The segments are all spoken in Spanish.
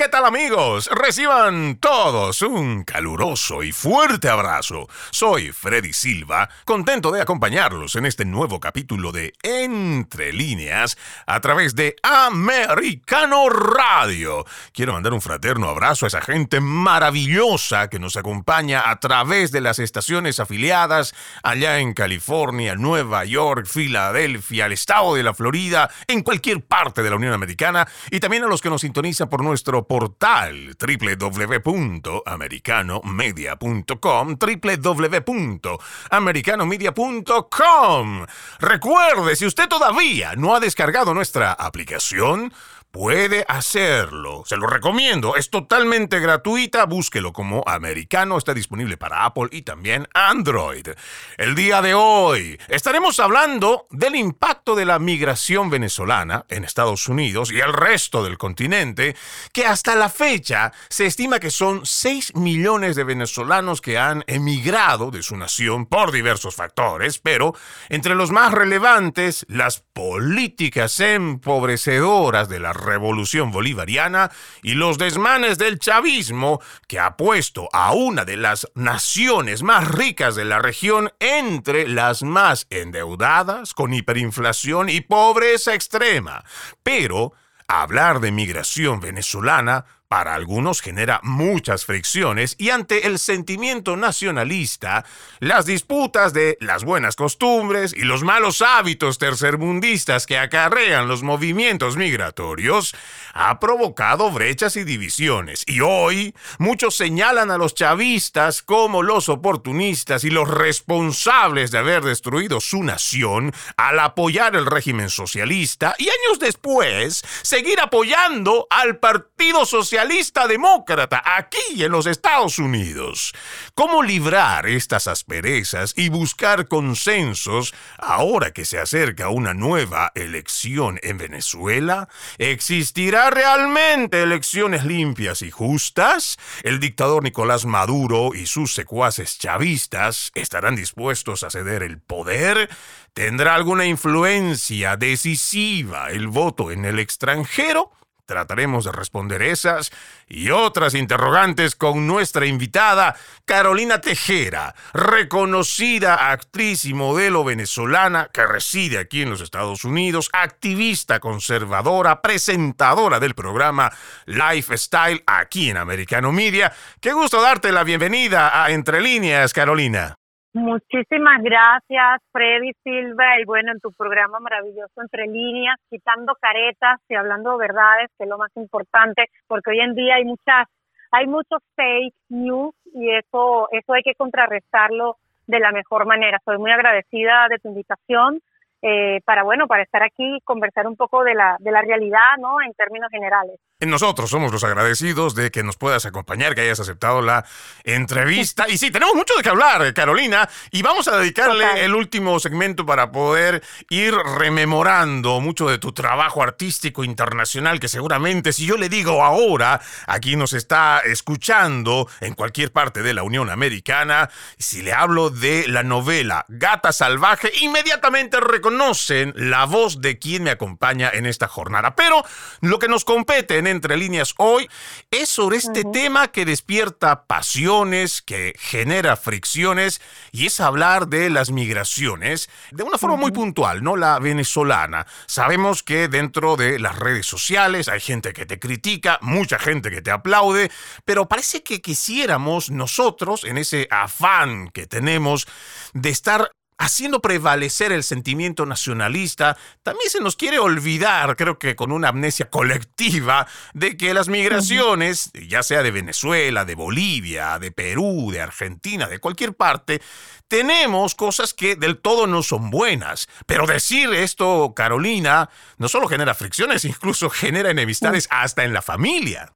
¿Qué tal amigos? Reciban todos un caluroso y fuerte abrazo. Soy Freddy Silva, contento de acompañarlos en este nuevo capítulo de Entre líneas a través de Americano Radio. Quiero mandar un fraterno abrazo a esa gente maravillosa que nos acompaña a través de las estaciones afiliadas allá en California, Nueva York, Filadelfia, el estado de la Florida, en cualquier parte de la Unión Americana y también a los que nos sintonizan por nuestro portal www.americanomedia.com www.americanomedia.com Recuerde, si usted todavía no ha descargado nuestra aplicación, puede hacerlo. Se lo recomiendo, es totalmente gratuita, búsquelo como americano, está disponible para Apple y también Android. El día de hoy estaremos hablando del impacto de la migración venezolana en Estados Unidos y el resto del continente, que hasta la fecha se estima que son 6 millones de venezolanos que han emigrado de su nación por diversos factores, pero entre los más relevantes, las políticas empobrecedoras de la revolución bolivariana y los desmanes del chavismo que ha puesto a una de las naciones más ricas de la región entre las más endeudadas, con hiperinflación y pobreza extrema. Pero hablar de migración venezolana para algunos genera muchas fricciones y ante el sentimiento nacionalista, las disputas de las buenas costumbres y los malos hábitos tercermundistas que acarrean los movimientos migratorios ha provocado brechas y divisiones. Y hoy muchos señalan a los chavistas como los oportunistas y los responsables de haber destruido su nación al apoyar el régimen socialista y años después seguir apoyando al Partido Socialista demócrata aquí en los Estados Unidos. ¿Cómo librar estas asperezas y buscar consensos ahora que se acerca una nueva elección en Venezuela? ¿Existirá realmente elecciones limpias y justas? ¿El dictador Nicolás Maduro y sus secuaces chavistas estarán dispuestos a ceder el poder? ¿Tendrá alguna influencia decisiva el voto en el extranjero? Trataremos de responder esas y otras interrogantes con nuestra invitada Carolina Tejera, reconocida actriz y modelo venezolana que reside aquí en los Estados Unidos, activista conservadora, presentadora del programa Lifestyle aquí en Americano Media. Qué gusto darte la bienvenida a Entre Líneas, Carolina. Muchísimas gracias, Freddy Silva, y bueno, en tu programa maravilloso Entre Líneas, quitando caretas y hablando verdades, que es lo más importante, porque hoy en día hay muchas, hay muchos fake news y eso, eso hay que contrarrestarlo de la mejor manera. Soy muy agradecida de tu invitación eh, para bueno, para estar aquí y conversar un poco de la, de la realidad, ¿no? En términos generales. Nosotros somos los agradecidos de que nos puedas acompañar, que hayas aceptado la entrevista. Y sí, tenemos mucho de qué hablar, Carolina, y vamos a dedicarle el último segmento para poder ir rememorando mucho de tu trabajo artístico internacional, que seguramente si yo le digo ahora, aquí nos está escuchando en cualquier parte de la Unión Americana, si le hablo de la novela Gata Salvaje, inmediatamente reconocen la voz de quien me acompaña en esta jornada. Pero lo que nos compete en entre líneas hoy es sobre este tema que despierta pasiones, que genera fricciones y es hablar de las migraciones de una forma muy puntual, no la venezolana. Sabemos que dentro de las redes sociales hay gente que te critica, mucha gente que te aplaude, pero parece que quisiéramos nosotros, en ese afán que tenemos de estar haciendo prevalecer el sentimiento nacionalista, también se nos quiere olvidar, creo que con una amnesia colectiva, de que las migraciones, ya sea de Venezuela, de Bolivia, de Perú, de Argentina, de cualquier parte, tenemos cosas que del todo no son buenas. Pero decir esto, Carolina, no solo genera fricciones, incluso genera enemistades hasta en la familia.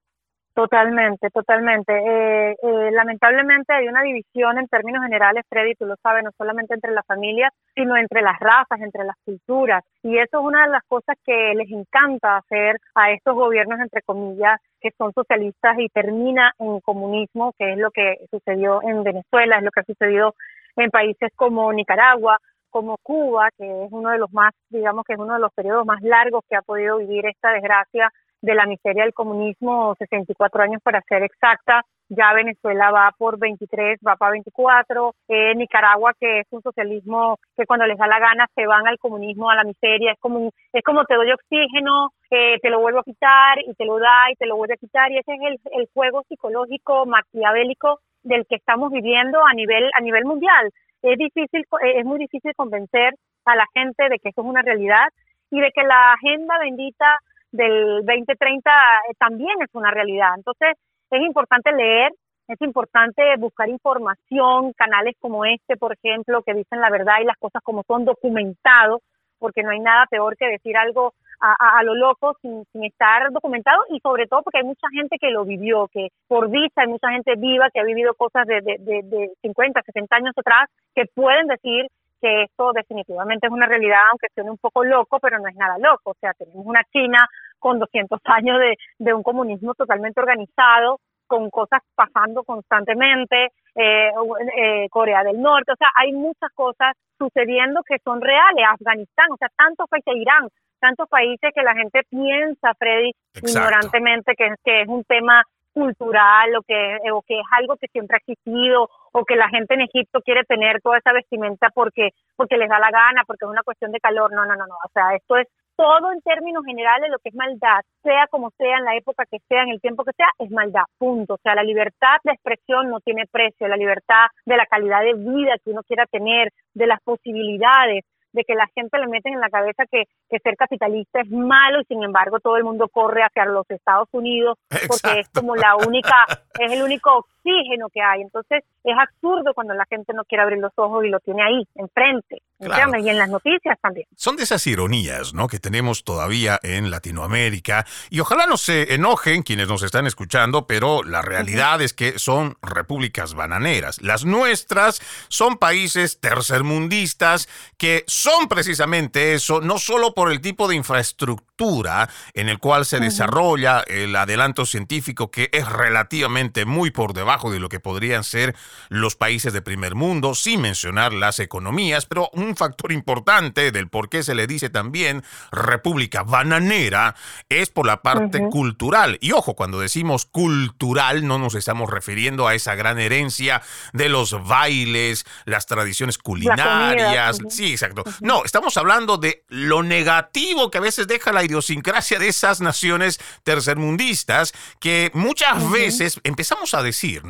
Totalmente, totalmente. Eh, eh, lamentablemente hay una división en términos generales, Freddy, tú lo sabes, no solamente entre las familias, sino entre las razas, entre las culturas. Y eso es una de las cosas que les encanta hacer a estos gobiernos, entre comillas, que son socialistas y termina en comunismo, que es lo que sucedió en Venezuela, es lo que ha sucedido en países como Nicaragua, como Cuba, que es uno de los más, digamos que es uno de los periodos más largos que ha podido vivir esta desgracia de la miseria del comunismo, 64 años para ser exacta. Ya Venezuela va por 23, va para 24. Eh, Nicaragua, que es un socialismo que cuando les da la gana se van al comunismo, a la miseria. Es como, es como te doy oxígeno, eh, te lo vuelvo a quitar y te lo da y te lo vuelve a quitar. Y ese es el, el juego psicológico maquiavélico del que estamos viviendo a nivel, a nivel mundial. Es difícil, es muy difícil convencer a la gente de que eso es una realidad y de que la agenda bendita del 2030 eh, también es una realidad. Entonces, es importante leer, es importante buscar información, canales como este, por ejemplo, que dicen la verdad y las cosas como son documentados, porque no hay nada peor que decir algo a, lo loco sin, sin, estar documentado y sobre todo porque hay mucha gente que lo vivió, que por vista hay mucha gente viva que ha vivido cosas de, de, de, de 50, 60 años atrás que pueden decir que esto definitivamente es una realidad, aunque suene un poco loco, pero no es nada loco. O sea, tenemos una China con 200 años de, de un comunismo totalmente organizado, con cosas pasando constantemente, eh, eh, Corea del Norte, o sea, hay muchas cosas sucediendo que son reales, Afganistán, o sea, tantos países, Irán, tantos países que la gente piensa, Freddy, ignorantemente que, que es un tema cultural o que, o que es algo que siempre ha existido o que la gente en Egipto quiere tener toda esa vestimenta porque, porque les da la gana, porque es una cuestión de calor. No, no, no, no. O sea, esto es todo en términos generales lo que es maldad, sea como sea, en la época que sea, en el tiempo que sea, es maldad, punto. O sea, la libertad de expresión no tiene precio, la libertad de la calidad de vida que uno quiera tener, de las posibilidades, de que la gente le meten en la cabeza que, que ser capitalista es malo y sin embargo todo el mundo corre hacia los Estados Unidos porque es como la única, es el único oxígeno que hay. Entonces es absurdo cuando la gente no quiere abrir los ojos y lo tiene ahí, enfrente. Y en las noticias también. Son de esas ironías, ¿no? Que tenemos todavía en Latinoamérica. Y ojalá no se enojen quienes nos están escuchando, pero la realidad es que son repúblicas bananeras. Las nuestras son países tercermundistas que son precisamente eso, no solo por el tipo de infraestructura en el cual se desarrolla el adelanto científico que es relativamente muy por debajo de lo que podrían ser los países de primer mundo, sin mencionar las economías, pero un factor importante del por qué se le dice también república bananera es por la parte cultural. Y ojo, cuando decimos cultural no nos estamos refiriendo a esa gran herencia de los bailes, las tradiciones culinarias. Sí, exacto. No, estamos hablando de lo negativo que a veces deja la idiosincrasia de esas naciones tercermundistas que muchas veces empezamos a decir,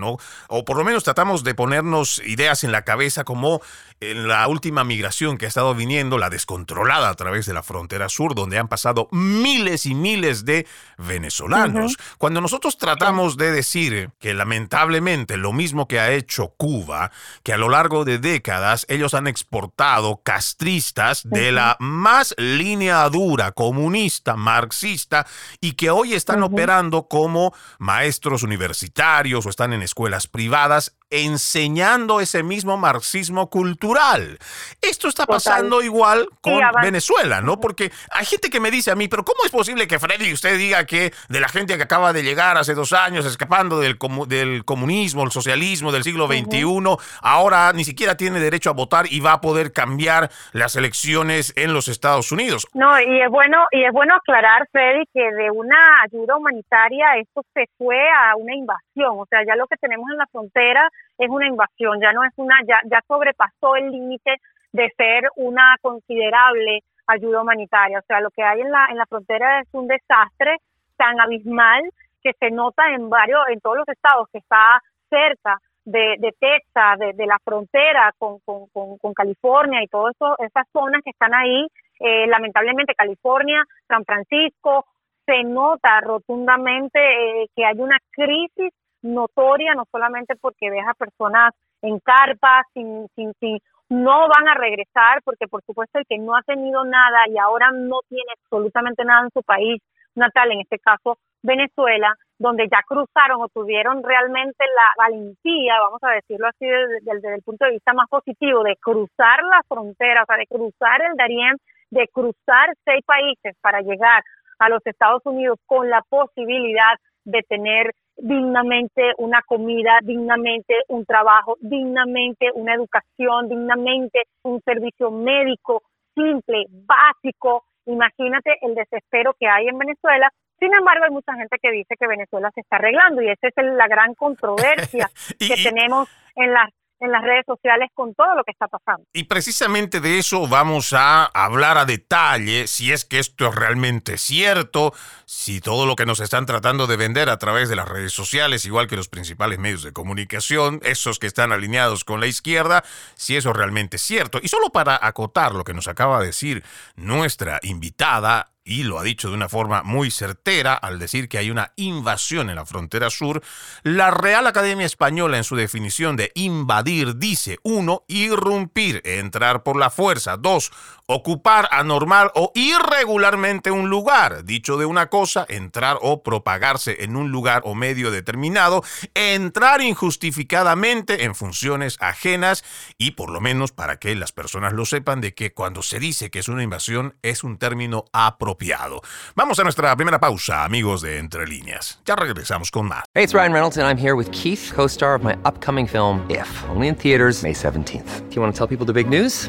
O por lo menos tratamos de ponernos ideas en la cabeza como en la última migración que ha estado viniendo, la descontrolada a través de la frontera sur, donde han pasado miles y miles de venezolanos. Cuando nosotros tratamos de decir que lamentablemente lo mismo que ha hecho Cuba, que a lo largo de décadas ellos han exportado castristas de la más línea dura, comunista, marxista, y que hoy están operando como maestros universitarios o están en escuelas privadas, enseñando ese mismo marxismo cultural. Esto está pasando igual con Venezuela, ¿no? Porque hay gente que me dice a mí, pero ¿cómo es posible que Freddy usted diga que de la gente que acaba de llegar hace dos años escapando del, del comunismo, el socialismo del siglo XXI, ahora ni siquiera tiene derecho a votar y va a poder cambiar las elecciones en los Estados Unidos? No, y es bueno, y es bueno aclarar, Freddy, que de una ayuda humanitaria esto se fue a una invasión. O sea, ya lo que tenemos en la frontera es una invasión, ya no es una, ya, ya sobrepasó el límite de ser una considerable ayuda humanitaria. O sea, lo que hay en la, en la frontera es un desastre tan abismal que se nota en varios, en todos los estados que está cerca de, de Texas, de, de la frontera con, con, con, California y todas esas zonas que están ahí. Eh, lamentablemente California, San Francisco, se nota rotundamente eh, que hay una crisis notoria, no solamente porque ves a personas en carpas, sin, sin, sin, no van a regresar, porque por supuesto el que no ha tenido nada y ahora no tiene absolutamente nada en su país natal, en este caso Venezuela, donde ya cruzaron o tuvieron realmente la valentía, vamos a decirlo así desde, el punto de vista más positivo, de cruzar la frontera, o sea, de cruzar el Darién, de cruzar seis países para llegar a los Estados Unidos con la posibilidad de tener dignamente una comida, dignamente un trabajo, dignamente una educación, dignamente un servicio médico simple, básico. Imagínate el desespero que hay en Venezuela Sin embargo, hay mucha gente que dice que Venezuela se está arreglando y esa es la gran controversia que tenemos en las en las redes sociales con todo lo que está pasando. Y precisamente de eso vamos a hablar a detalle, si es que esto es realmente cierto, si todo lo que nos están tratando de vender a través de las redes sociales, igual que los principales medios de comunicación, esos que están alineados con la izquierda, si eso realmente es cierto. Y solo para acotar lo que nos acaba de decir nuestra invitada, y lo ha dicho de una forma muy certera al decir que hay una invasión en la frontera sur, la Real Academia Española en su definición de invadir dice, uno, irrumpir, entrar por la fuerza, dos, ocupar anormal o irregularmente un lugar, dicho de una cosa, entrar o propagarse en un lugar o medio determinado, entrar injustificadamente en funciones ajenas y por lo menos para que las personas lo sepan de que cuando se dice que es una invasión es un término apropiado. Vamos a nuestra primera pausa, amigos de Entre Líneas. Ya regresamos con más. Hey, it's Ryan Reynolds and I'm here with Keith, co-star of my upcoming film If, only in theaters May 17th. Do you want to tell people the big news?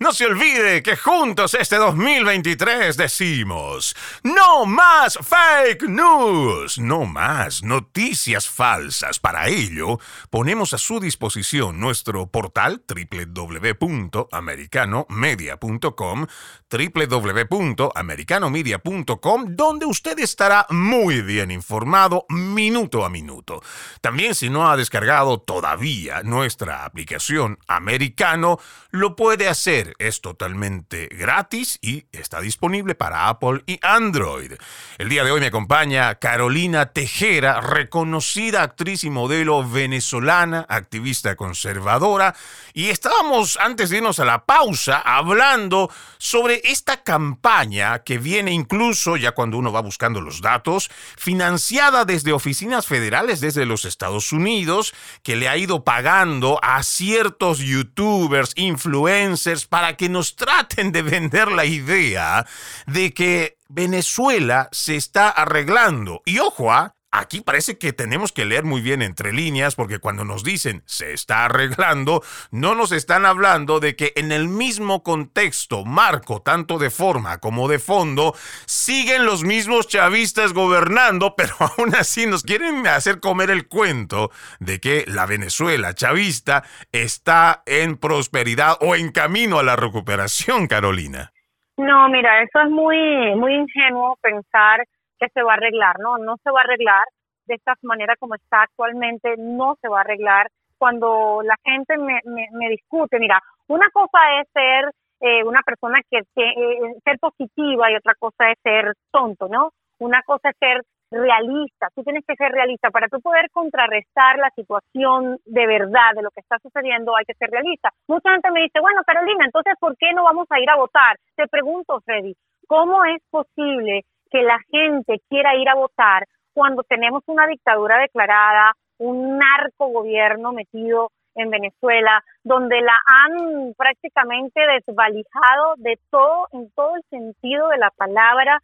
No se olvide que juntos este 2023 decimos, no más fake news, no más noticias falsas. Para ello, ponemos a su disposición nuestro portal www.americanomedia.com, www.americanomedia.com, donde usted estará muy bien informado minuto a minuto. También si no ha descargado todavía nuestra aplicación Americano, lo puede hacer. Es totalmente gratis y está disponible para Apple y Android. El día de hoy me acompaña Carolina Tejera, reconocida actriz y modelo venezolana, activista conservadora. Y estábamos, antes de irnos a la pausa, hablando sobre esta campaña que viene incluso, ya cuando uno va buscando los datos, financiada desde oficinas federales desde los Estados Unidos, que le ha ido pagando a ciertos youtubers, influencers, para que nos traten de vender la idea de que Venezuela se está arreglando. Y ojo, ¿ah? Aquí parece que tenemos que leer muy bien entre líneas porque cuando nos dicen se está arreglando, no nos están hablando de que en el mismo contexto, marco, tanto de forma como de fondo, siguen los mismos chavistas gobernando, pero aún así nos quieren hacer comer el cuento de que la Venezuela chavista está en prosperidad o en camino a la recuperación, Carolina. No, mira, eso es muy, muy ingenuo pensar que se va a arreglar, ¿no? No se va a arreglar de esta manera como está actualmente, no se va a arreglar. Cuando la gente me, me, discute, mira, una cosa es ser eh, una persona que, eh, ser positiva y otra cosa es ser tonto, ¿no? Una cosa es ser realista, tú tienes que ser realista. Para tú poder contrarrestar la situación de verdad de lo que está sucediendo, hay que ser realista. Mucha gente me dice, bueno, Carolina, entonces, ¿por qué no vamos a ir a votar? Te pregunto, Freddy, ¿cómo es posible que la gente quiera ir a votar cuando tenemos una dictadura declarada, un narco gobierno metido en Venezuela, donde la han prácticamente desvalijado de todo, en todo el sentido de la palabra,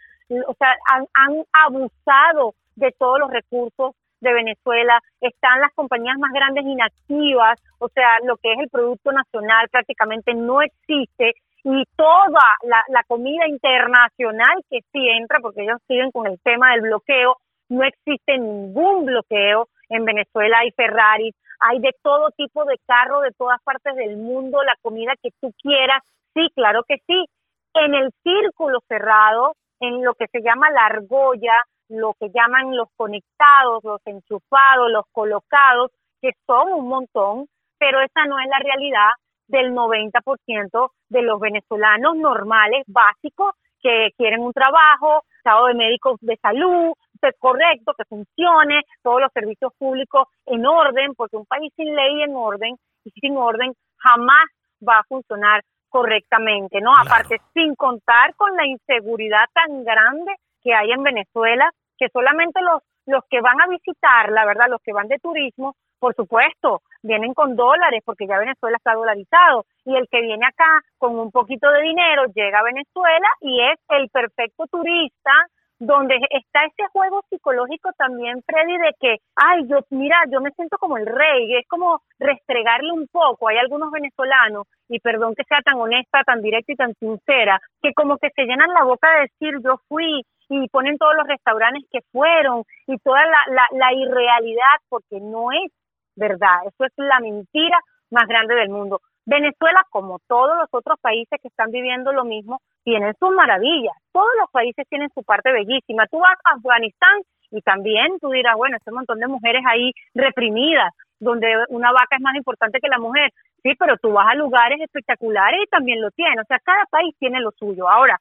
o sea, han, han abusado de todos los recursos de Venezuela, están las compañías más grandes inactivas, o sea, lo que es el Producto Nacional prácticamente no existe y toda la, comida internacional que sí entra, porque ellos siguen con el tema del bloqueo, no existe ningún bloqueo en Venezuela, hay Ferraris, hay de todo tipo de carros de todas partes del mundo, la comida que tú quieras, sí, claro que sí, en el círculo cerrado, en lo que se llama la argolla, lo que llaman los conectados, los enchufados, los colocados, que son un montón, pero esa no es la realidad del 90% de los venezolanos normales, básicos, que quieren un trabajo, estado de médicos de salud, correcto, que funcione, todos los servicios públicos en orden, porque un país sin ley en orden y sin orden jamás va a funcionar correctamente, ¿no? Aparte, sin contar con la inseguridad tan grande que hay en Venezuela, que solamente los, los que van a visitar, la verdad, los que van de turismo, por supuesto, vienen con dólares porque ya Venezuela está dolarizado y el que viene acá con un poquito de dinero llega a Venezuela y es el perfecto turista donde está ese juego psicológico también, Freddy, de que, ay, yo, mira, yo me siento como el rey, es como restregarle un poco. Hay algunos venezolanos, y perdón que sea tan honesta, tan directa y tan sincera, que como que se llenan la boca de decir, yo fui, y ponen todos los restaurantes que fueron, y toda la, la, la irrealidad, porque no es verdad, eso es la mentira más grande del mundo. Venezuela, como todos los otros países que están viviendo lo mismo, tienen sus maravillas. Todos los países tienen su parte bellísima. Tú vas a Afganistán y también tú dirás, bueno, ese montón de mujeres ahí reprimidas, donde una vaca es más importante que la mujer. Sí, pero tú vas a lugares espectaculares y también lo tiene. O sea, cada país tiene lo suyo. Ahora,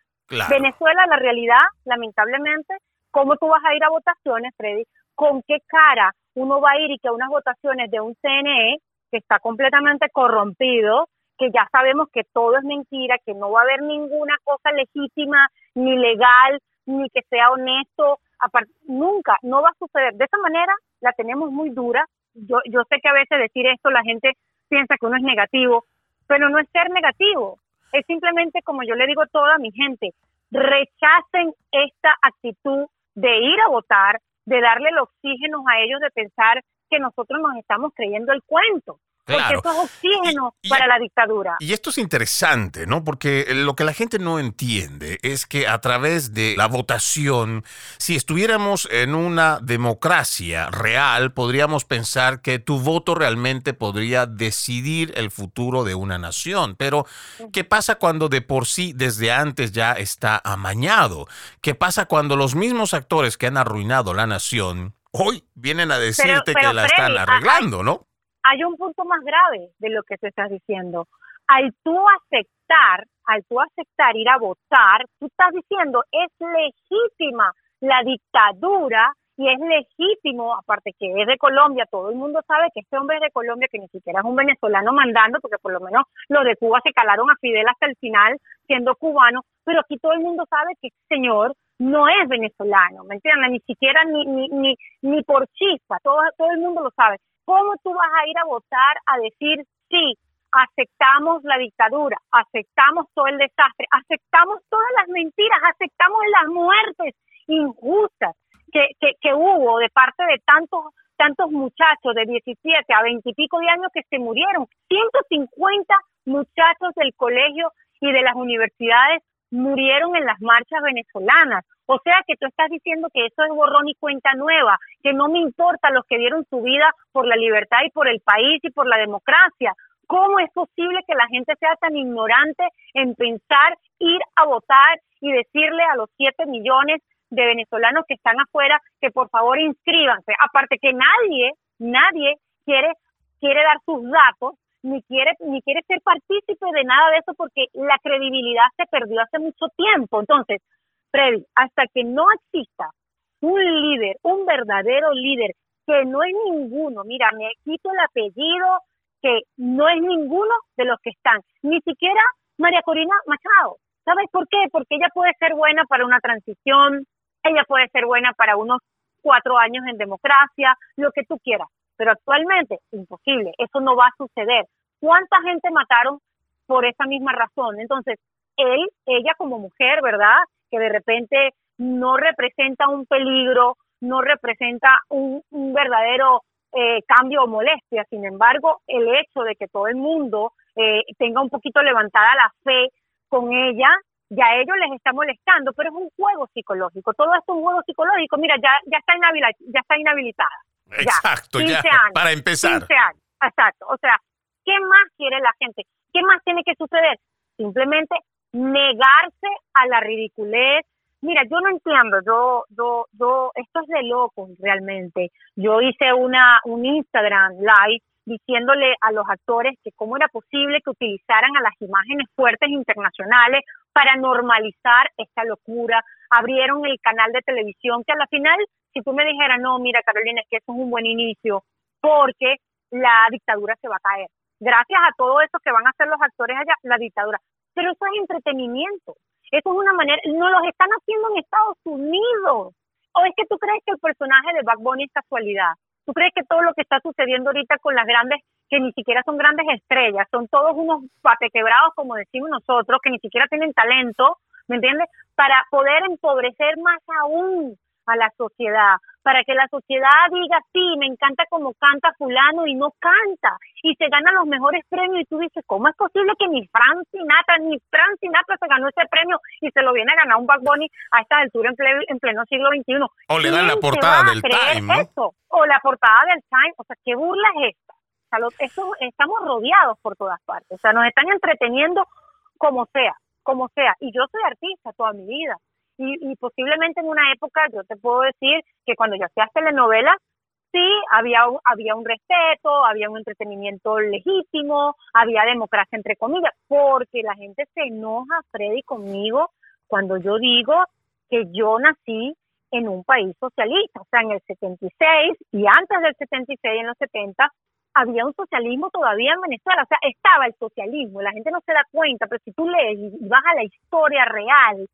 Venezuela, la realidad, lamentablemente, ¿cómo tú vas a ir a votaciones, Freddy? ¿Con qué cara uno va a ir y que unas votaciones de un CNE que está completamente corrompido, que ya sabemos que todo es mentira, que no va a haber ninguna cosa legítima, ni legal, ni que sea honesto, nunca, no va a suceder. De esa manera la tenemos muy dura. Yo, yo sé que a veces decir esto la gente piensa que uno es negativo, pero no es ser negativo, es simplemente como yo le digo a toda mi gente, rechacen esta actitud de ir a votar, de darle el oxígeno a ellos, de pensar que nosotros nos estamos creyendo el cuento. Porque eso es oxígeno para la dictadura. Y esto es interesante, ¿no? Porque lo que la gente no entiende es que a través de la votación, si estuviéramos en una democracia real, podríamos pensar que tu voto realmente podría decidir el futuro de una nación. Pero, ¿qué pasa cuando de por sí desde antes ya está amañado? ¿Qué pasa cuando los mismos actores que han arruinado la nación hoy vienen a decirte que la están arreglando, ¿no? Hay un punto más grave de lo que se está diciendo. Al tú aceptar, al tú aceptar ir a votar, tú estás diciendo es legítima la dictadura y es legítimo, aparte que es de Colombia, todo el mundo sabe que este hombre es de Colombia, que ni siquiera es un venezolano mandando, porque por lo menos los de Cuba se calaron a Fidel hasta el final siendo cubano, pero aquí todo el mundo sabe que este señor no es venezolano, ¿me entiendes? Ni siquiera ni, ni, ni, ni por chispa, todo, todo el mundo lo sabe. ¿Cómo tú vas a ir a votar a decir sí, aceptamos la dictadura, aceptamos todo el desastre, aceptamos todas las mentiras, aceptamos las muertes injustas que, que, que hubo de parte de tantos tantos muchachos de 17 a 20 y pico de años que se murieron, 150 muchachos del colegio y de las universidades murieron en las marchas venezolanas. O sea que tú estás diciendo que eso es borrón y cuenta nueva, que no me importa los que dieron su vida por la libertad y por el país y por la democracia. ¿Cómo es posible que la gente sea tan ignorante en pensar ir a votar y decirle a los 7 millones de venezolanos que están afuera que por favor inscríbanse? Aparte que nadie, nadie quiere quiere dar sus datos ni quiere ni quiere ser partícipe de nada de eso porque la credibilidad se perdió hace mucho tiempo. Entonces, Freddy, hasta que no exista un líder, un verdadero líder, que no es ninguno, mira, me quito el apellido, que no es ninguno de los que están, ni siquiera María Corina Machado. ¿Sabes por qué? Porque ella puede ser buena para una transición, ella puede ser buena para unos cuatro años en democracia, lo que tú quieras, pero actualmente imposible, eso no va a suceder. ¿Cuánta gente mataron por esa misma razón? Entonces, él, ella como mujer, ¿verdad? Que de repente no representa un peligro, no representa un, verdadero eh, cambio o molestia. Sin embargo, el hecho de que todo el mundo eh, tenga un poquito levantada la fe con ella, ya a ellos les está molestando, pero es un juego psicológico. Todo esto es un juego psicológico. Mira, ya, ya, está, inhabilitada, ya está inhabilitada. Exacto, ya, para empezar. 15 años, exacto. O sea, ¿qué más quiere la gente? ¿Qué más tiene que suceder? Simplemente negarse a la ridiculez. Mira, yo no entiendo, yo, yo, yo, esto es de locos realmente. Yo hice una, un Instagram live diciéndole a los actores que cómo era posible que utilizaran a las imágenes fuertes internacionales para normalizar esta locura. Abrieron el canal de televisión que a la final si tú me dijeras, no, mira Carolina, es que eso es un buen inicio, porque la dictadura se va a caer. Gracias a todo eso que van a hacer los actores allá, la dictadura. Pero eso es entretenimiento. Eso es una manera, no los están haciendo en Estados Unidos. ¿O es que tú crees que el personaje de Bad Bunny es casualidad? ¿Tú crees que todo lo que está sucediendo ahorita con las grandes, que ni siquiera son grandes estrellas, son todos unos patequebrados, como decimos nosotros, que ni siquiera tienen talento, ¿me entiendes? Para poder empobrecer más aún a la sociedad, para que la sociedad diga, sí, me encanta como canta fulano y no canta, y se ganan los mejores premios y tú dices, ¿cómo es posible que ni Frank Sinatra, ni Frank Sinatra se ganó ese premio y se lo viene a ganar un Bad Bunny a esta altura en, pleno siglo XXI? O le dan la portada del Time, O la portada del Time, o sea, ¿qué burla es esta? O sea, eso, estamos rodeados por todas partes, o sea, nos están entreteniendo como sea, como sea, y yo soy artista toda mi vida, y, posiblemente en una época, yo te puedo decir que cuando yo hacía telenovelas, sí, había, había un respeto, había un entretenimiento legítimo, había democracia entre comillas, porque la gente se enoja, Freddy, conmigo cuando yo digo que yo nací en un país socialista, o sea, en el 76 y antes del 76, en los 70, había un socialismo todavía en Venezuela, o sea, estaba el socialismo, la gente no se da cuenta, pero si tú lees y vas a la historia real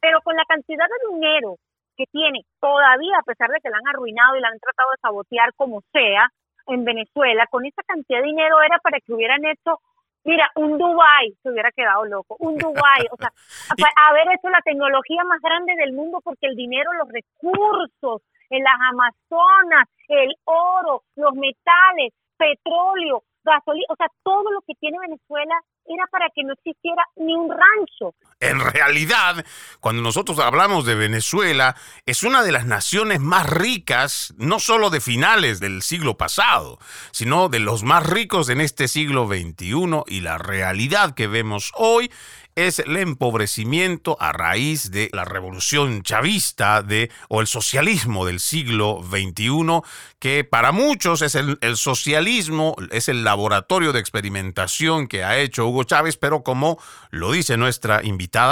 pero con la cantidad de dinero que tiene todavía, a pesar de que la han arruinado y la han tratado de sabotear como sea, en Venezuela, con esa cantidad de dinero era para que hubieran hecho, mira, un Dubai se hubiera quedado loco, un Dubai, o sea, haber hecho la tecnología más grande del mundo porque el dinero, los recursos, en las Amazonas, el oro, los metales, petróleo, gasolina, o sea, todo lo que tiene Venezuela era para que no existiera ni un rancho. En realidad, cuando nosotros hablamos de Venezuela, es una de las naciones más ricas, no solo de finales del siglo pasado, sino de los más ricos en este siglo XXI y la realidad que vemos hoy es el empobrecimiento a raíz de la revolución chavista de, o el socialismo del siglo XXI, que para muchos es el, el, socialismo, es el laboratorio de experimentación que ha hecho Hugo Chávez, pero como lo dice nuestra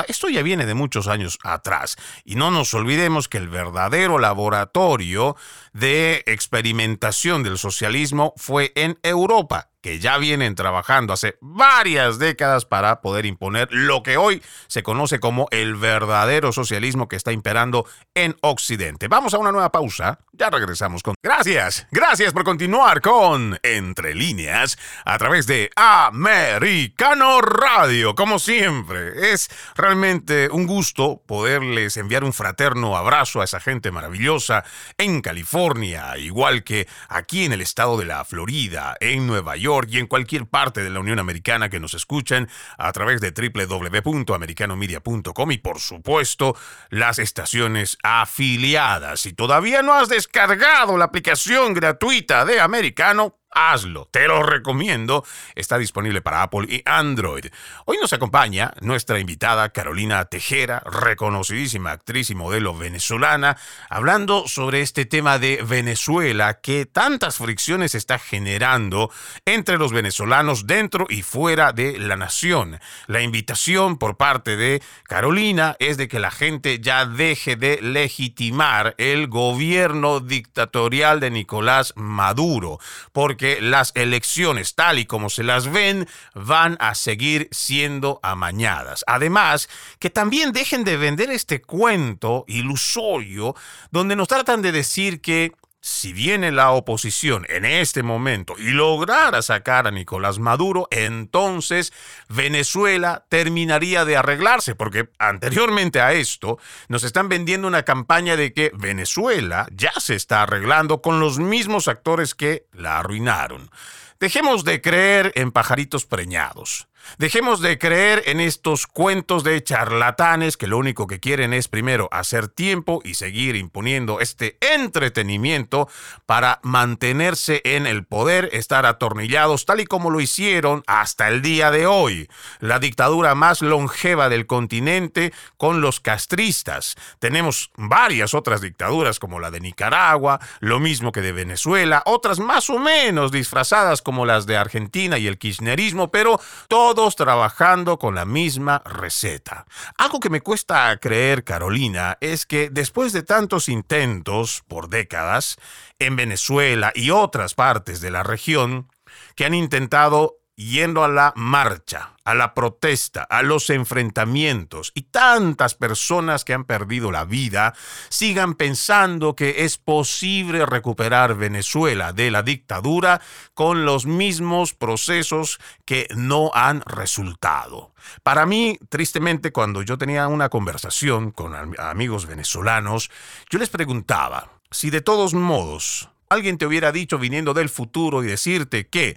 esto ya viene de muchos años atrás. Y no nos olvidemos que el verdadero laboratorio de experimentación del socialismo fue en Europa que ya vienen trabajando hace varias décadas para poder imponer lo que hoy se conoce como el verdadero socialismo que está imperando en Occidente. Vamos a una nueva pausa, ya regresamos con... Gracias, gracias por continuar con Entre líneas a través de Americano Radio, como siempre. Es realmente un gusto poderles enviar un fraterno abrazo a esa gente maravillosa en California, igual que aquí en el estado de la Florida, en Nueva York y en cualquier parte de la Unión Americana que nos escuchen a través de www.americanomedia.com y por supuesto las estaciones afiliadas. Si todavía no has descargado la aplicación gratuita de Americano, hazlo. Te lo recomiendo. Está disponible para Apple y Android. Hoy nos acompaña nuestra invitada Carolina Tejera, reconocidísima actriz y modelo venezolana, hablando sobre este tema de Venezuela que tantas fricciones está generando entre los venezolanos dentro y fuera de la nación. La invitación por parte de Carolina es de que la gente ya deje de legitimar el gobierno dictatorial de Nicolás Maduro, porque las elecciones, tal y como se las ven, van a seguir siendo amañadas. Además, que también dejen de vender este cuento ilusorio donde nos tratan de decir que si viene la oposición en este momento y lograra sacar a Nicolás Maduro, entonces Venezuela terminaría de arreglarse, porque anteriormente a esto nos están vendiendo una campaña de que Venezuela ya se está arreglando con los mismos actores que la arruinaron. Dejemos de creer en pajaritos preñados. Dejemos de creer en estos cuentos de charlatanes que lo único que quieren es primero hacer tiempo y seguir imponiendo este entretenimiento para mantenerse en el poder, estar atornillados tal y como lo hicieron hasta el día de hoy. La dictadura más longeva del continente con los castristas. Tenemos varias otras dictaduras como la de Nicaragua, lo mismo que de Venezuela, otras más o menos disfrazadas como las de Argentina y el kirchnerismo, pero todo todos trabajando con la misma receta. Algo que me cuesta creer, Carolina, es que después de tantos intentos por décadas en Venezuela y otras partes de la región, que han intentado yendo a la marcha, a la protesta, a los enfrentamientos y tantas personas que han perdido la vida sigan pensando que es posible recuperar Venezuela de la dictadura con los mismos procesos que no han resultado. Para mí, tristemente, cuando yo tenía una conversación con amigos venezolanos, yo les preguntaba si de todos modos alguien te hubiera dicho viniendo del futuro y decirte que,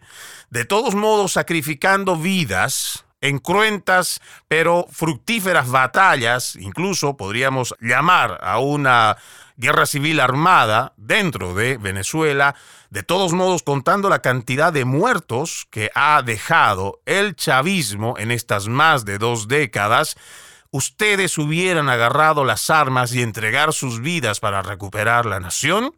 de todos modos, sacrificando vidas en cruentas pero fructíferas batallas, incluso podríamos llamar a una guerra civil armada dentro de Venezuela, de todos modos contando la cantidad de muertos que ha dejado el chavismo en estas más de dos décadas, ustedes hubieran agarrado las armas y entregar sus vidas para recuperar la nación?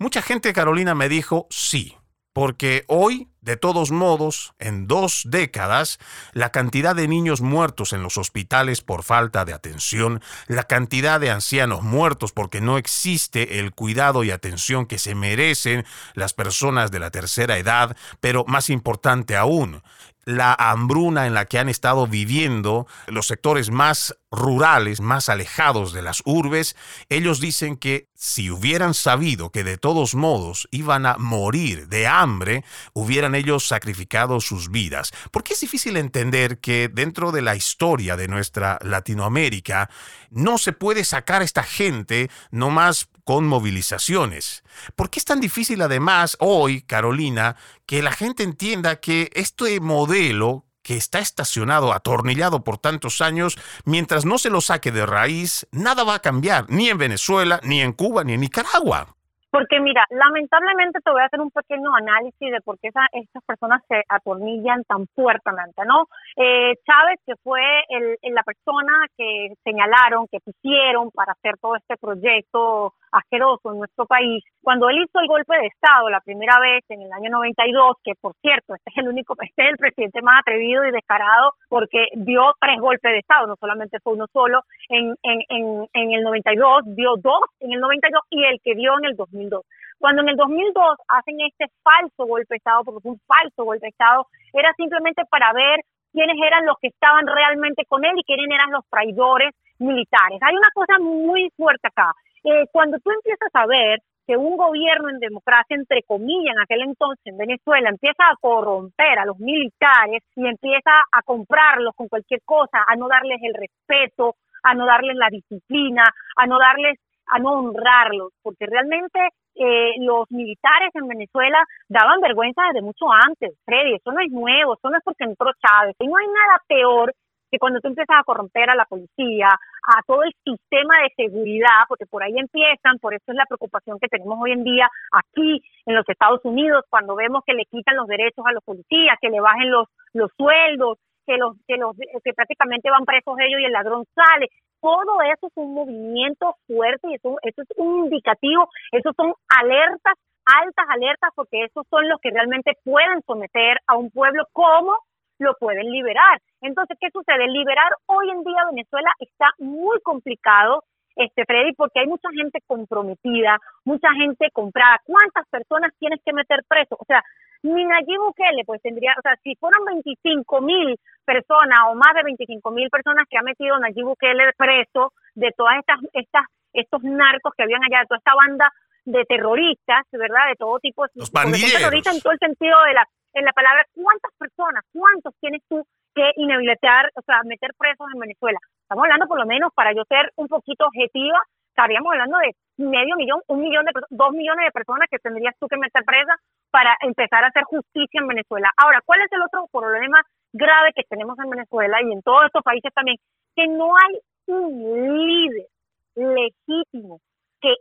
Mucha gente, Carolina, me dijo sí, porque hoy, de todos modos, en dos décadas, la cantidad de niños muertos en los hospitales por falta de atención, la cantidad de ancianos muertos porque no existe el cuidado y atención que se merecen las personas de la tercera edad, pero más importante aún, la hambruna en la que han estado viviendo los sectores más rurales, más alejados de las urbes, ellos dicen que si hubieran sabido que de todos modos iban a morir de hambre, hubieran ellos sacrificado sus vidas. Porque es difícil entender que dentro de la historia de nuestra Latinoamérica no se puede sacar a esta gente nomás con movilizaciones. ¿Por qué es tan difícil además hoy, Carolina, que la gente entienda que este modelo que está estacionado, atornillado por tantos años, mientras no se lo saque de raíz, nada va a cambiar, ni en Venezuela, ni en Cuba, ni en Nicaragua. Porque mira, lamentablemente te voy a hacer un pequeño análisis de por qué estas personas se atornillan tan fuertemente, ¿no? Eh, Chávez, que fue el, la persona que señalaron, que pusieron para hacer todo este proyecto asqueroso en nuestro país, cuando él hizo el golpe de Estado la primera vez en el año 92, que por cierto, este es el único, este es el presidente más atrevido y descarado porque dio tres golpes de Estado, no solamente fue uno solo, en, en, en, en el 92, dio dos en el 92 y el que dio en el 2000 cuando en el 2002 hacen este falso golpe de Estado, porque fue un falso golpe de Estado, era simplemente para ver quiénes eran los que estaban realmente con él y quiénes eran los traidores militares. Hay una cosa muy fuerte acá. Eh, cuando tú empiezas a ver que un gobierno en democracia, entre comillas, en aquel entonces en Venezuela, empieza a corromper a los militares y empieza a comprarlos con cualquier cosa, a no darles el respeto, a no darles la disciplina, a no darles a no honrarlos, porque realmente eh, los militares en Venezuela daban vergüenza desde mucho antes, Freddy, eso no es nuevo, eso no es porque entró Chávez, y no hay nada peor que cuando tú empiezas a corromper a la policía, a todo el sistema de seguridad, porque por ahí empiezan, por eso es la preocupación que tenemos hoy en día aquí en los Estados Unidos, cuando vemos que le quitan los derechos a los policías, que le bajen los, los sueldos, que los, que los que prácticamente van presos ellos y el ladrón sale todo eso es un movimiento fuerte y eso, eso es un indicativo, esos son alertas, altas alertas, porque esos son los que realmente pueden someter a un pueblo como lo pueden liberar. Entonces, ¿qué sucede? Liberar hoy en día Venezuela está muy complicado, este Freddy, porque hay mucha gente comprometida, mucha gente comprada. ¿Cuántas personas tienes que meter preso? O sea, ni Nayib Bukele, pues tendría, o sea, si fueron 25 mil personas o más de 25 mil personas que ha metido Nayib Bukele preso de todas estas, estas, estos narcos que habían allá, de toda esta banda de terroristas, ¿verdad? De todo tipo Los terroristas en todo el sentido de la, en la palabra, ¿cuántas personas, cuántos tienes tú que inhabilitar, o sea, meter presos en Venezuela? Estamos hablando por lo menos, para yo ser un poquito objetiva, estaríamos hablando de medio millón, un millón de dos millones de personas que tendrías tú que meter presa para empezar a hacer justicia en Venezuela. Ahora, ¿cuál es el otro problema grave que tenemos en Venezuela y en todos estos países también? Que no hay un líder legítimo que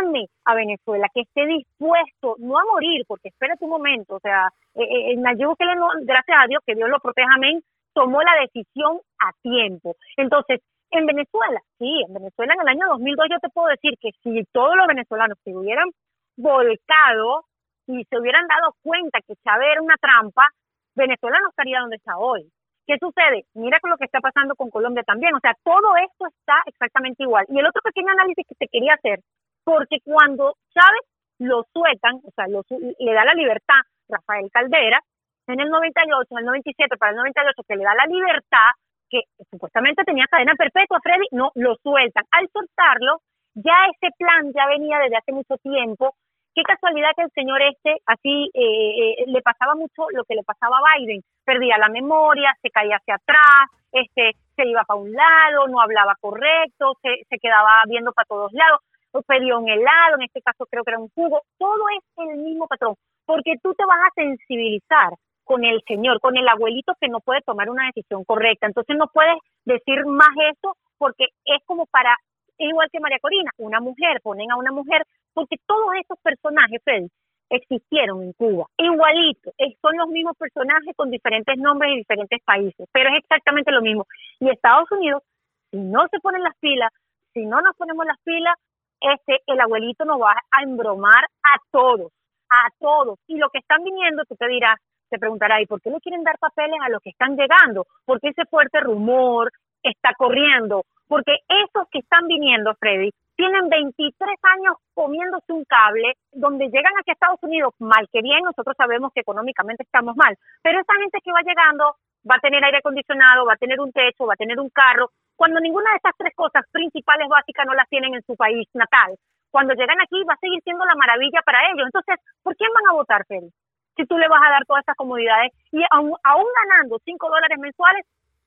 ame a Venezuela, que esté dispuesto no a morir, porque espérate un momento, o sea, eh, eh, Nayib Bukele, gracias a Dios, que Dios lo proteja, amén, tomó la decisión a tiempo. Entonces, en Venezuela, sí, en Venezuela en el año 2002 yo te puedo decir que si todos los venezolanos se hubieran volcado y se hubieran dado cuenta que Chávez era una trampa, Venezuela no estaría donde está hoy. ¿Qué sucede? Mira con lo que está pasando con Colombia también. O sea, todo esto está exactamente igual. Y el otro pequeño análisis que te quería hacer, porque cuando Chávez lo sueltan, o sea, le da la libertad Rafael Caldera, en el 98, en el 97, para el 98, que le da la libertad, que supuestamente tenía cadena perpetua, Freddy, no, lo sueltan. Al soltarlo, ya ese plan ya venía desde hace mucho tiempo. Qué casualidad que el señor este, así, eh, eh, le pasaba mucho lo que le pasaba a Biden. Perdía la memoria, se caía hacia atrás, este, se iba para un lado, no hablaba correcto, se, se quedaba viendo para todos lados, pedía un helado, en este caso creo que era un jugo. Todo es el mismo patrón, porque tú te vas a sensibilizar con el señor, con el abuelito que no puede tomar una decisión correcta. Entonces no puedes decir más eso porque es como para igual que María Corina, una mujer, ponen a una mujer, porque todos esos personajes, Freddy, existieron en Cuba, igualito, son los mismos personajes con diferentes nombres y diferentes países, pero es exactamente lo mismo. Y Estados Unidos, si no se ponen las pilas, si no nos ponemos las pilas, este, el abuelito nos va a embromar a todos, a todos. Y lo que están viniendo, tú te dirás, te preguntará, ¿y por qué le quieren dar papeles a los que están llegando? Porque ese fuerte rumor está corriendo, porque esos que están viniendo, Freddy, tienen 23 años comiéndose un cable, donde llegan aquí a Estados Unidos mal que bien, nosotros sabemos que económicamente estamos mal, pero esa gente que va llegando va a tener aire acondicionado, va a tener un techo, va a tener un carro, cuando ninguna de estas tres cosas principales básicas no las tienen en su país natal. Cuando llegan aquí va a seguir siendo la maravilla para ellos. Entonces, ¿por quién van a votar, Freddy? Si tú le vas a dar todas esas comodidades y aún, aún ganando 5 dólares mensuales,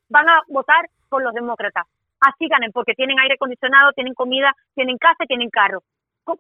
van a votar por los demócratas así ganen, porque tienen aire acondicionado, tienen comida, tienen casa, tienen carro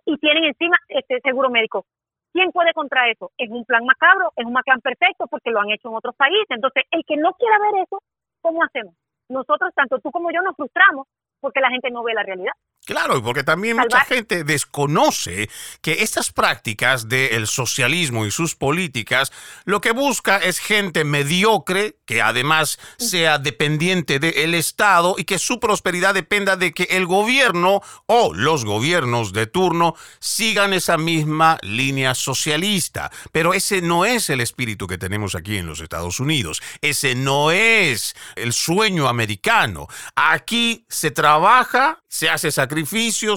y tienen encima este seguro médico. ¿Quién puede contra eso? Es un plan macabro, es un plan perfecto porque lo han hecho en otros países. Entonces, el que no quiera ver eso, ¿cómo hacemos? Nosotros, tanto tú como yo, nos frustramos porque la gente no ve la realidad. Claro, porque también mucha gente desconoce que estas prácticas del socialismo y sus políticas lo que busca es gente mediocre que además sea dependiente del Estado y que su prosperidad dependa de que el gobierno o los gobiernos de turno sigan esa misma línea socialista. Pero ese no es el espíritu que tenemos aquí en los Estados Unidos. Ese no es el sueño americano. Aquí se trabaja, se hace sacrificio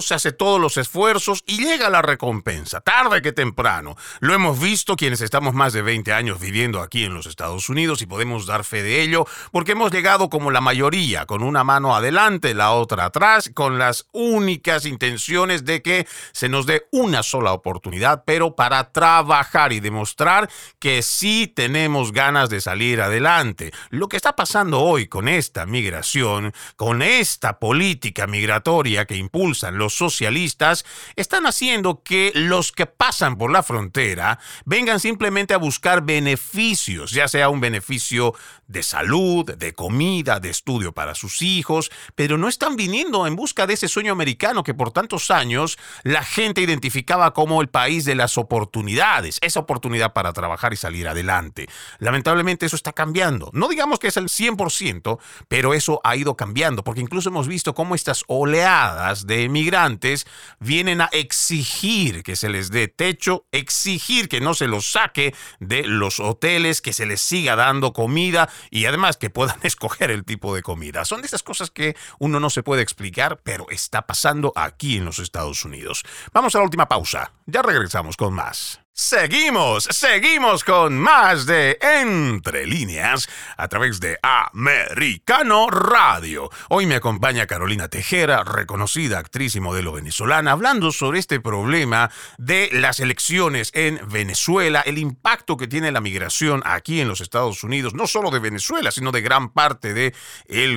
se hace todos los esfuerzos y llega la recompensa, tarde que temprano. Lo hemos visto quienes estamos más de 20 años viviendo aquí en los Estados Unidos y podemos dar fe de ello porque hemos llegado como la mayoría, con una mano adelante, la otra atrás, con las únicas intenciones de que se nos dé una sola oportunidad, pero para trabajar y demostrar que sí tenemos ganas de salir adelante. Lo que está pasando hoy con esta migración, con esta política migratoria que impulsan los socialistas están haciendo que los que pasan por la frontera vengan simplemente a buscar beneficios, ya sea un beneficio de salud, de comida, de estudio para sus hijos, pero no están viniendo en busca de ese sueño americano que por tantos años la gente identificaba como el país de las oportunidades, esa oportunidad para trabajar y salir adelante. Lamentablemente eso está cambiando. No digamos que es el 100%, pero eso ha ido cambiando, porque incluso hemos visto cómo estas oleadas de emigrantes vienen a exigir que se les dé techo, exigir que no se los saque de los hoteles, que se les siga dando comida y además que puedan escoger el tipo de comida. Son de esas cosas que uno no se puede explicar, pero está pasando aquí en los Estados Unidos. Vamos a la última pausa. Ya regresamos con más. Seguimos, seguimos con más de Entre líneas a través de Americano Radio. Hoy me acompaña Carolina Tejera, reconocida actriz y modelo venezolana, hablando sobre este problema de las elecciones en Venezuela, el impacto que tiene la migración aquí en los Estados Unidos, no solo de Venezuela, sino de gran parte de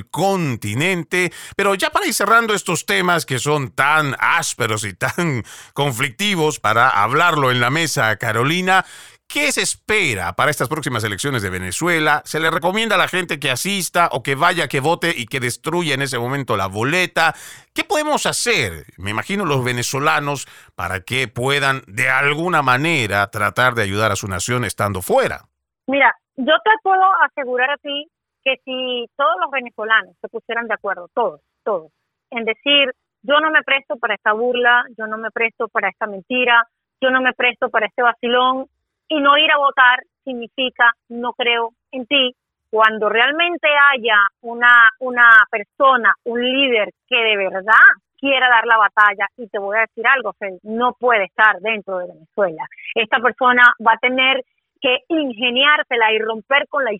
continente. Pero ya para ir cerrando estos temas que son tan ásperos y tan conflictivos para hablarlo en la mesa Carolina. ¿Qué se espera para estas próximas elecciones de Venezuela? ¿Se le recomienda a la gente que asista o que vaya, que vote y que destruya en ese momento la boleta? ¿Qué podemos hacer, me imagino los venezolanos, para que puedan de alguna manera tratar de ayudar a su nación estando fuera? Mira, yo te puedo asegurar a ti que si todos los venezolanos se pusieran de acuerdo, todos, todos, en decir, yo no me presto para esta burla, yo no me presto para esta mentira, yo no me presto para este vacilón y no ir a votar significa no creo en ti. Cuando realmente haya una, una persona, un líder que de verdad quiera dar la batalla, y te voy a decir algo, Fede, no puede estar dentro de Venezuela. Esta persona va a tener que ingeniársela y romper con la,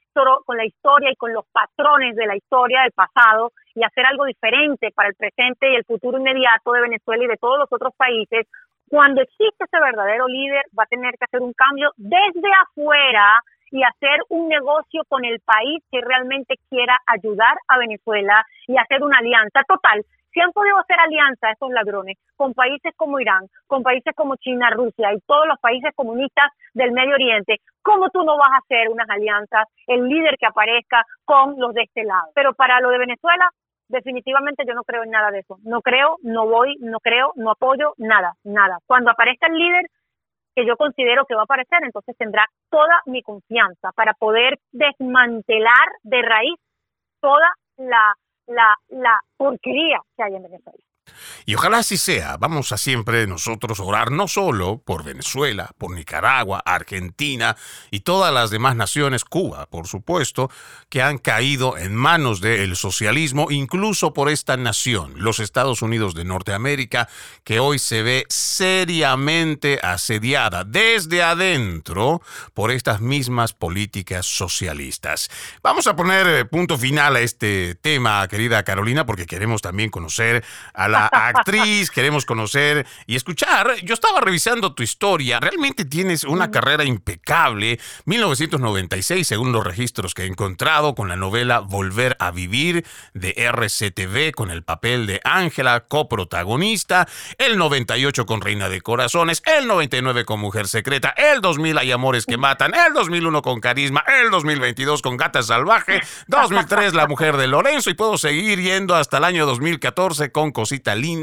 con la historia y con los patrones de la historia del pasado y hacer algo diferente para el presente y el futuro inmediato de Venezuela y de todos los otros países, cuando existe ese verdadero líder va a tener que hacer un cambio desde afuera y hacer un negocio con el país que realmente quiera ayudar a Venezuela y hacer una alianza total si han podido hacer alianza estos ladrones con países como Irán, con países como China, Rusia y todos los países comunistas del Medio Oriente, ¿cómo tú no vas a hacer unas alianzas, el líder que aparezca con los de este lado? Pero para lo de Venezuela, definitivamente yo no creo en nada de eso. No creo, no voy, no creo, no apoyo, nada, nada. Cuando aparezca el líder que yo considero que va a aparecer, entonces tendrá toda mi confianza para poder desmantelar de raíz toda la la, la porquería que hay en Venezuela. Y ojalá así sea. Vamos a siempre nosotros orar no solo por Venezuela, por Nicaragua, Argentina y todas las demás naciones, Cuba, por supuesto, que han caído en manos del socialismo, incluso por esta nación, los Estados Unidos de Norteamérica, que hoy se ve seriamente asediada desde adentro por estas mismas políticas socialistas. Vamos a poner eh, punto final a este tema, querida Carolina, porque queremos también conocer a la actriz, queremos conocer y escuchar. Yo estaba revisando tu historia. Realmente tienes una carrera impecable. 1996, según los registros que he encontrado, con la novela Volver a Vivir de RCTV, con el papel de Ángela, coprotagonista. El 98 con Reina de Corazones. El 99 con Mujer Secreta. El 2000 hay Amores que Matan. El 2001 con Carisma. El 2022 con Gata Salvaje. 2003 La Mujer de Lorenzo. Y puedo seguir yendo hasta el año 2014 con Cosita linda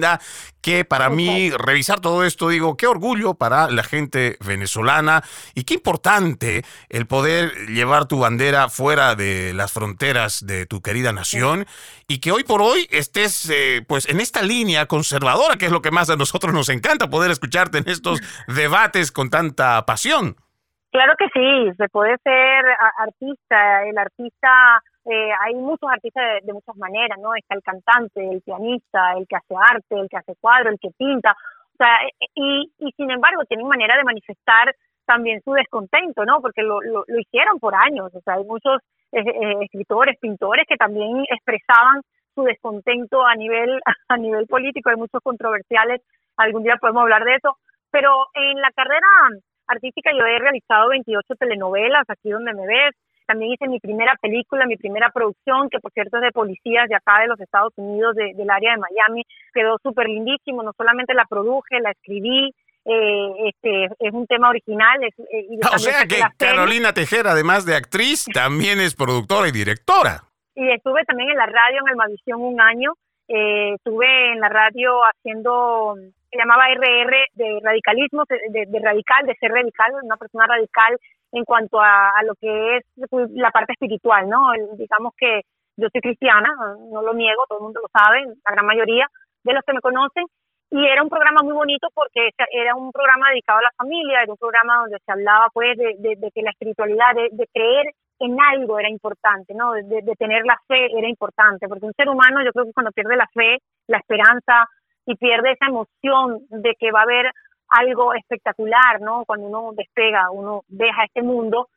que para mí revisar todo esto digo, qué orgullo para la gente venezolana y qué importante el poder llevar tu bandera fuera de las fronteras de tu querida nación y que hoy por hoy estés eh, pues en esta línea conservadora, que es lo que más a nosotros nos encanta poder escucharte en estos debates con tanta pasión. Claro que sí, se puede ser artista, el artista eh, hay muchos artistas de, muchas maneras, ¿no? Está el cantante, el pianista, el que hace arte, el que hace cuadro, el que pinta, o sea, eh, y, y sin embargo tienen manera de manifestar también su descontento, ¿no? Porque lo, lo, hicieron por años, o sea, hay muchos eh, escritores, pintores que también expresaban su descontento a nivel a nivel político, hay muchos controversiales, algún día podemos hablar de eso, pero en la carrera artística yo he realizado 28 telenovelas, aquí donde me ves, también hice mi primera película, mi primera producción, que por cierto es de policías de acá de los Estados Unidos, del área de Miami. Quedó súper lindísimo, no solamente la produje, la escribí, eh, este, es un tema original. Eh, o sea que Carolina Tejera, además de actriz, también es productora y directora. Y estuve también en la radio, en Almavisión, un año. Eh, estuve en la radio haciendo, se llamaba RR, de radicalismo, de, de, radical, de ser radical, una persona radical en cuanto a, lo que es la parte espiritual, ¿no? digamos que yo soy cristiana, no lo niego, todo el mundo lo sabe, la gran mayoría de los que me conocen, y era un programa muy bonito porque era un programa dedicado a la familia, era un programa donde se hablaba pues de, de, que la espiritualidad, de, creer en algo era importante, ¿no? De, de, tener la fe era importante, porque un ser humano yo creo que cuando pierde la fe, la esperanza y pierde esa emoción de que va a haber algo espectacular, ¿no? Cuando uno despega, uno deja este mundo,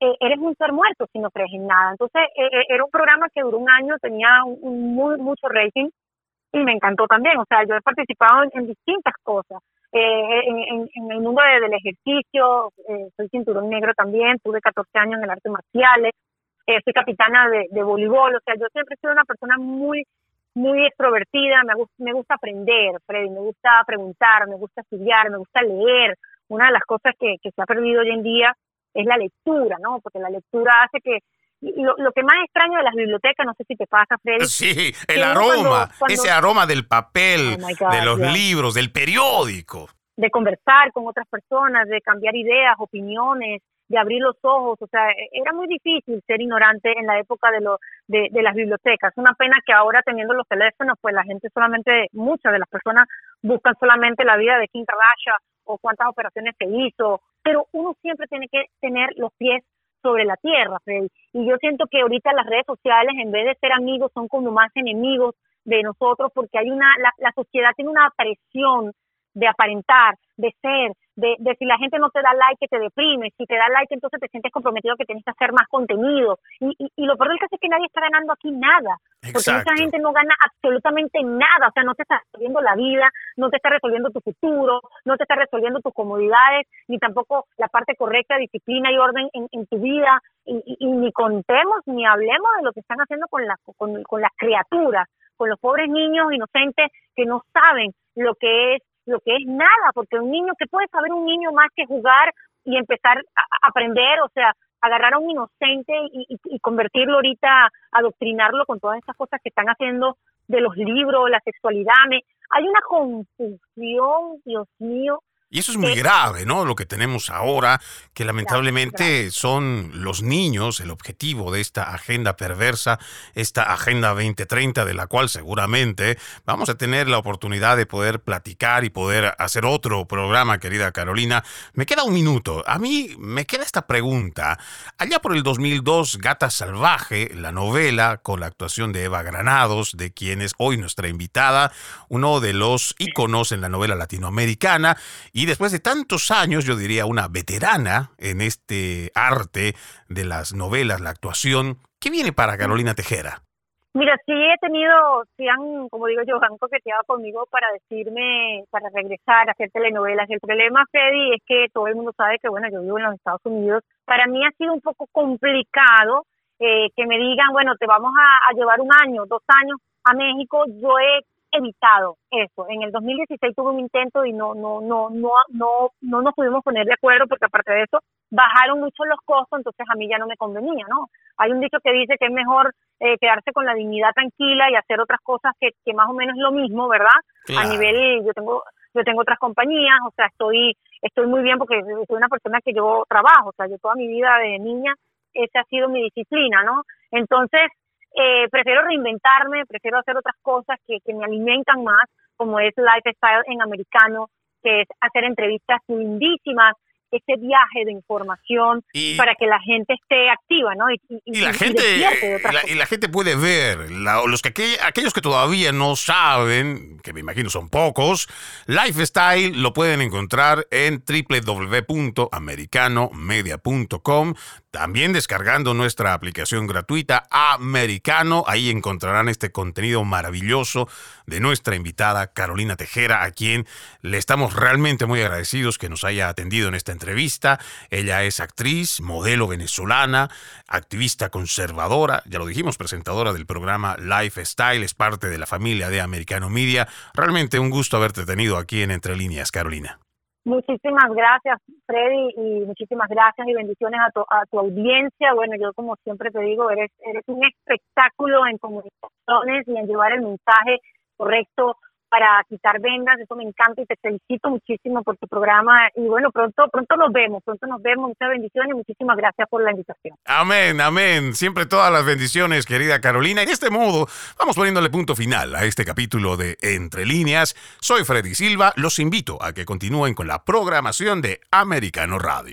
eh, eres un ser muerto si no crees en nada. Entonces, eh, eh, era un programa que duró un año, tenía un, muy, mucho rating y me encantó también. O sea, yo he participado en, distintas cosas. En, el mundo del ejercicio, soy cinturón negro también, tuve 14 años en el arte marciales, soy capitana de, de voleibol, o sea, yo siempre he sido una persona muy muy extrovertida, me, me gusta aprender, Freddy, me gusta preguntar, me gusta estudiar, me gusta leer. Una de las cosas que, que se ha perdido hoy en día es la lectura, ¿no? Porque la lectura hace que lo, lo, que más extraño de las bibliotecas, no sé si te pasa, Freddy. Sí, el aroma, ese aroma del papel, oh de los libros, del periódico. De conversar con otras personas, de cambiar ideas, opiniones, de abrir los ojos, o sea, e-, era muy difícil ser ignorante en la época de, lo, de, las bibliotecas. Una pena que ahora teniendo los teléfonos, pues la gente solamente, muchas de las personas buscan solamente la vida de Kim Kardashian o cuántas operaciones se hizo, pero uno siempre tiene que tener los pies sobre la tierra, Freddy. Y yo siento que ahorita las redes sociales, en vez de ser amigos, son como más enemigos de nosotros porque hay una, la, la sociedad tiene una presión de aparentar, de ser, de, de, si la gente no te da like, que te deprime, si te da like, entonces te sientes comprometido que tienes que hacer más contenido. Y, y, y lo peor del caso es que nadie está ganando aquí nada, porque mucha gente no gana absolutamente nada, o sea, no te está resolviendo la vida, no te está resolviendo tu futuro, no te está resolviendo tus comodidades, ni tampoco la parte correcta, disciplina y orden en, en tu vida, y, y, ni contemos ni hablemos de lo que están haciendo con, la, con, con las criaturas, con los pobres niños inocentes que no saben lo que es lo que es nada, porque un niño, que puede saber un niño más que jugar y empezar a aprender? O sea, agarrar a un inocente y, y, convertirlo ahorita, adoctrinarlo con todas estas cosas que están haciendo de los libros, la sexualidad. Me, hay una confusión, Dios mío, y eso es muy grave, ¿no? Lo que tenemos ahora, que lamentablemente son los niños el objetivo de esta agenda perversa, esta Agenda 2030, de la cual seguramente vamos a tener la oportunidad de poder platicar y poder hacer otro programa, querida Carolina. Me queda un minuto. A mí me queda esta pregunta. Allá por el 2002, Gata Salvaje, la novela con la actuación de Eva Granados, de quien es hoy nuestra invitada, uno de los íconos en la novela latinoamericana, y y después de tantos años, yo diría una veterana en este arte de las novelas, la actuación, ¿qué viene para Carolina Tejera? Mira, sí he tenido, sí han, como digo yo, han coqueteado conmigo para decirme, para regresar a hacer telenovelas. El problema, Freddy, es que todo el mundo sabe que, bueno, yo vivo en los Estados Unidos. Para mí ha sido un poco complicado eh, que me digan, bueno, te vamos a, a llevar un año, dos años a México. Yo he evitado eso. En el 2016 tuve un intento y no no no no no no nos pudimos poner de acuerdo porque aparte de eso bajaron mucho los costos, entonces a mí ya no me convenía, ¿no? Hay un dicho que dice que es mejor eh, quedarse con la dignidad tranquila y hacer otras cosas que, que más o menos es lo mismo, ¿verdad? A nivel yo tengo yo tengo otras compañías, o sea, estoy estoy muy bien porque soy una persona que yo trabajo, o sea, yo toda mi vida de niña esa ha sido mi disciplina, ¿no? Entonces, eh, prefiero reinventarme, prefiero hacer otras cosas que, que me alimentan más, como es lifestyle en americano, que es hacer entrevistas lindísimas, ese viaje de información para que la gente esté activa, ¿no? Y, la gente y la, gente puede ver, los que aquellos que todavía no saben, que me imagino son pocos, Lifestyle lo pueden encontrar en www.americanomedia.com. También descargando nuestra aplicación gratuita Americano, ahí encontrarán este contenido maravilloso de nuestra invitada Carolina Tejera, a quien le estamos realmente muy agradecidos que nos haya atendido en esta entrevista. Ella es actriz, modelo venezolana, activista conservadora, ya lo dijimos, presentadora del programa Lifestyle, es parte de la familia de Americano Media. Realmente un gusto haberte tenido aquí en Entre Líneas, Carolina. Muchísimas gracias, Freddy, y muchísimas gracias y bendiciones a tu, a tu audiencia. Bueno, yo como siempre te digo, eres, eres un espectáculo en comunicaciones y en llevar el mensaje correcto para quitar vendas, eso me encanta y te felicito muchísimo por tu programa y bueno, pronto pronto nos vemos, pronto nos vemos, muchas bendiciones y muchísimas gracias por la invitación. Amén, amén, siempre todas las bendiciones, querida Carolina. Y de este modo, vamos poniéndole punto final a este capítulo de Entre líneas. Soy Freddy Silva, los invito a que continúen con la programación de Americano Radio.